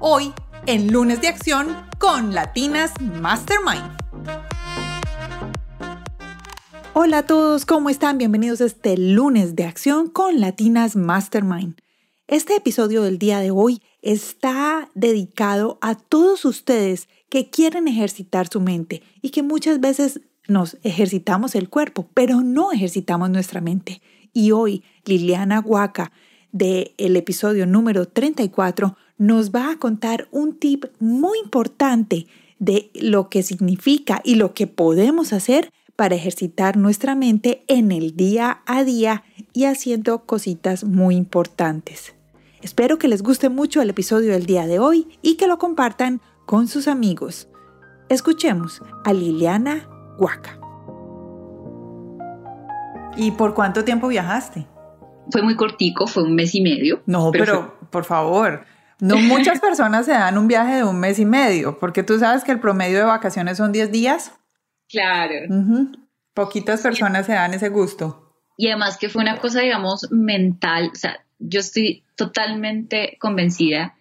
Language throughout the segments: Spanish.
hoy en Lunes de Acción con Latinas Mastermind. Hola a todos, ¿cómo están? Bienvenidos a este Lunes de Acción con Latinas Mastermind. Este episodio del día de hoy está dedicado a todos ustedes que quieren ejercitar su mente y que muchas veces nos ejercitamos el cuerpo, pero no ejercitamos nuestra mente. Y hoy Liliana Huaca, del el episodio número 34, nos va a contar un tip muy importante de lo que significa y lo que podemos hacer para ejercitar nuestra mente en el día a día y haciendo cositas muy importantes. Espero que les guste mucho el episodio del día de hoy y que lo compartan con sus amigos. Escuchemos a Liliana Huaca. ¿Y por cuánto tiempo viajaste? Fue muy cortico, fue un mes y medio. No, pero, por favor, no muchas personas se dan un viaje de un mes y medio, porque tú sabes que el promedio de vacaciones son 10 días. Claro. Poquitas personas se dan ese gusto. Y además que fue una cosa, digamos, mental. O sea, yo estoy totalmente convencida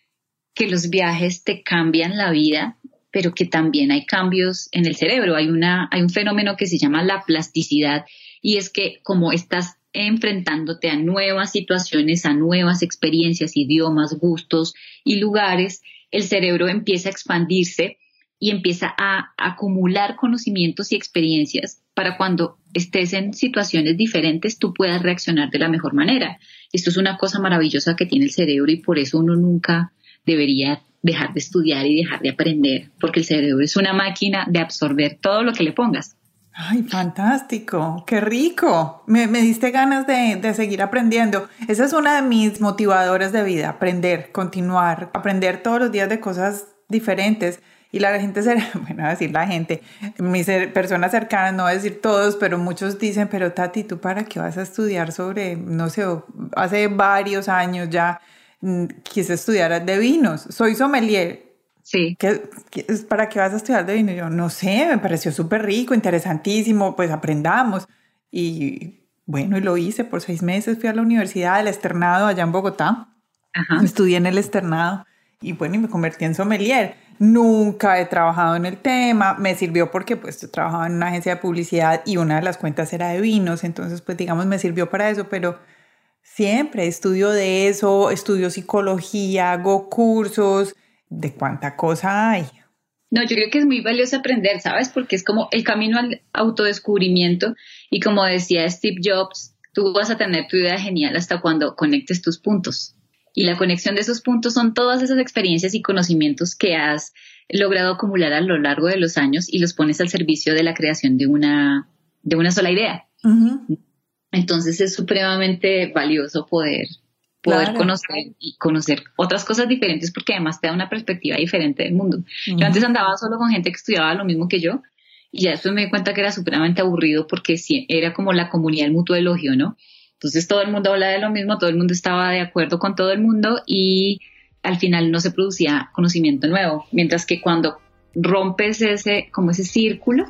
que los viajes te cambian la vida, pero que también hay cambios en el cerebro. Hay, una, hay un fenómeno que se llama la plasticidad y es que como estás enfrentándote a nuevas situaciones, a nuevas experiencias, idiomas, gustos y lugares, el cerebro empieza a expandirse y empieza a acumular conocimientos y experiencias para cuando estés en situaciones diferentes tú puedas reaccionar de la mejor manera. Esto es una cosa maravillosa que tiene el cerebro y por eso uno nunca debería dejar de estudiar y dejar de aprender, porque el cerebro es una máquina de absorber todo lo que le pongas. Ay, fantástico, qué rico. Me, diste ganas de, de, seguir aprendiendo. Esa es una de mis motivadores de vida, aprender, continuar, aprender todos los días de cosas diferentes. Y la gente, bueno, a decir la gente, mis personas cercanas, no voy a decir todos, pero muchos dicen, pero Tati, ¿tú para qué vas a estudiar sobre, no sé, hace varios años ya mm, quise estudiar de vinos? Soy sommelier, Sí. ¿Qué, para qué vas a estudiar de vino? Yo no sé, me pareció súper rico, interesantísimo, pues aprendamos. Y bueno, y lo hice por seis meses, fui a la universidad del externado allá en Bogotá. Ajá. Estudié en el externado y bueno, y me convertí en sommelier. Nunca he trabajado en el tema, me sirvió porque pues yo trabajaba en una agencia de publicidad y una de las cuentas era de vinos, entonces pues digamos me sirvió para eso, pero siempre estudio de eso, estudio psicología, hago cursos, de cuánta cosa hay. No, yo creo que es muy valioso aprender, ¿sabes? Porque es como el camino al autodescubrimiento y como decía Steve Jobs, tú vas a tener tu idea genial hasta cuando conectes tus puntos. Y la conexión de esos puntos son todas esas experiencias y conocimientos que has logrado acumular a lo largo de los años y los pones al servicio de la creación de una, de una sola idea. Entonces es supremamente valioso poder poder conocer y conocer otras cosas diferentes porque además te da una perspectiva diferente del mundo. Yo antes andaba solo con gente que estudiaba lo mismo que yo y ya después me di cuenta que era supremamente aburrido porque era como la comunidad del mutuo elogio, ¿no? Entonces todo el mundo habla de lo mismo, todo el mundo estaba de acuerdo con todo el mundo y al final no se producía conocimiento nuevo, mientras que cuando rompes ese como ese círculo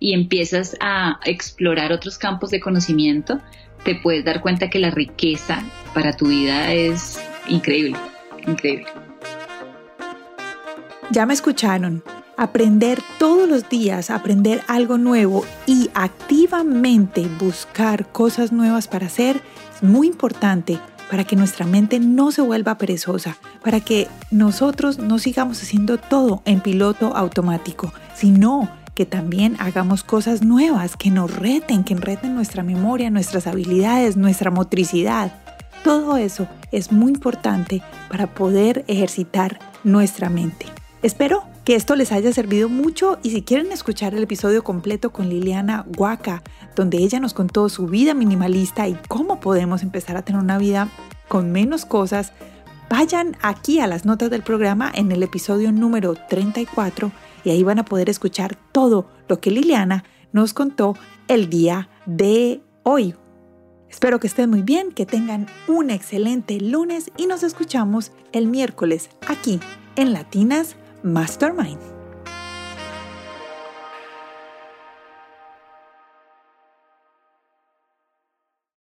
y empiezas a explorar otros campos de conocimiento, te puedes dar cuenta que la riqueza para tu vida es increíble, increíble. Ya me escucharon. Aprender todos los días, aprender algo nuevo y activamente buscar cosas nuevas para hacer es muy importante para que nuestra mente no se vuelva perezosa, para que nosotros no sigamos haciendo todo en piloto automático, sino que también hagamos cosas nuevas, que nos reten, que reten nuestra memoria, nuestras habilidades, nuestra motricidad. Todo eso es muy importante para poder ejercitar nuestra mente. Espero que esto les haya servido mucho y si quieren escuchar el episodio completo con Liliana Huaca, donde ella nos contó su vida minimalista y cómo podemos empezar a tener una vida con menos cosas, vayan aquí a las notas del programa en el episodio número 34 y ahí van a poder escuchar todo lo que Liliana nos contó el día de hoy. Espero que estén muy bien, que tengan un excelente lunes y nos escuchamos el miércoles aquí en Latinas Mastermind.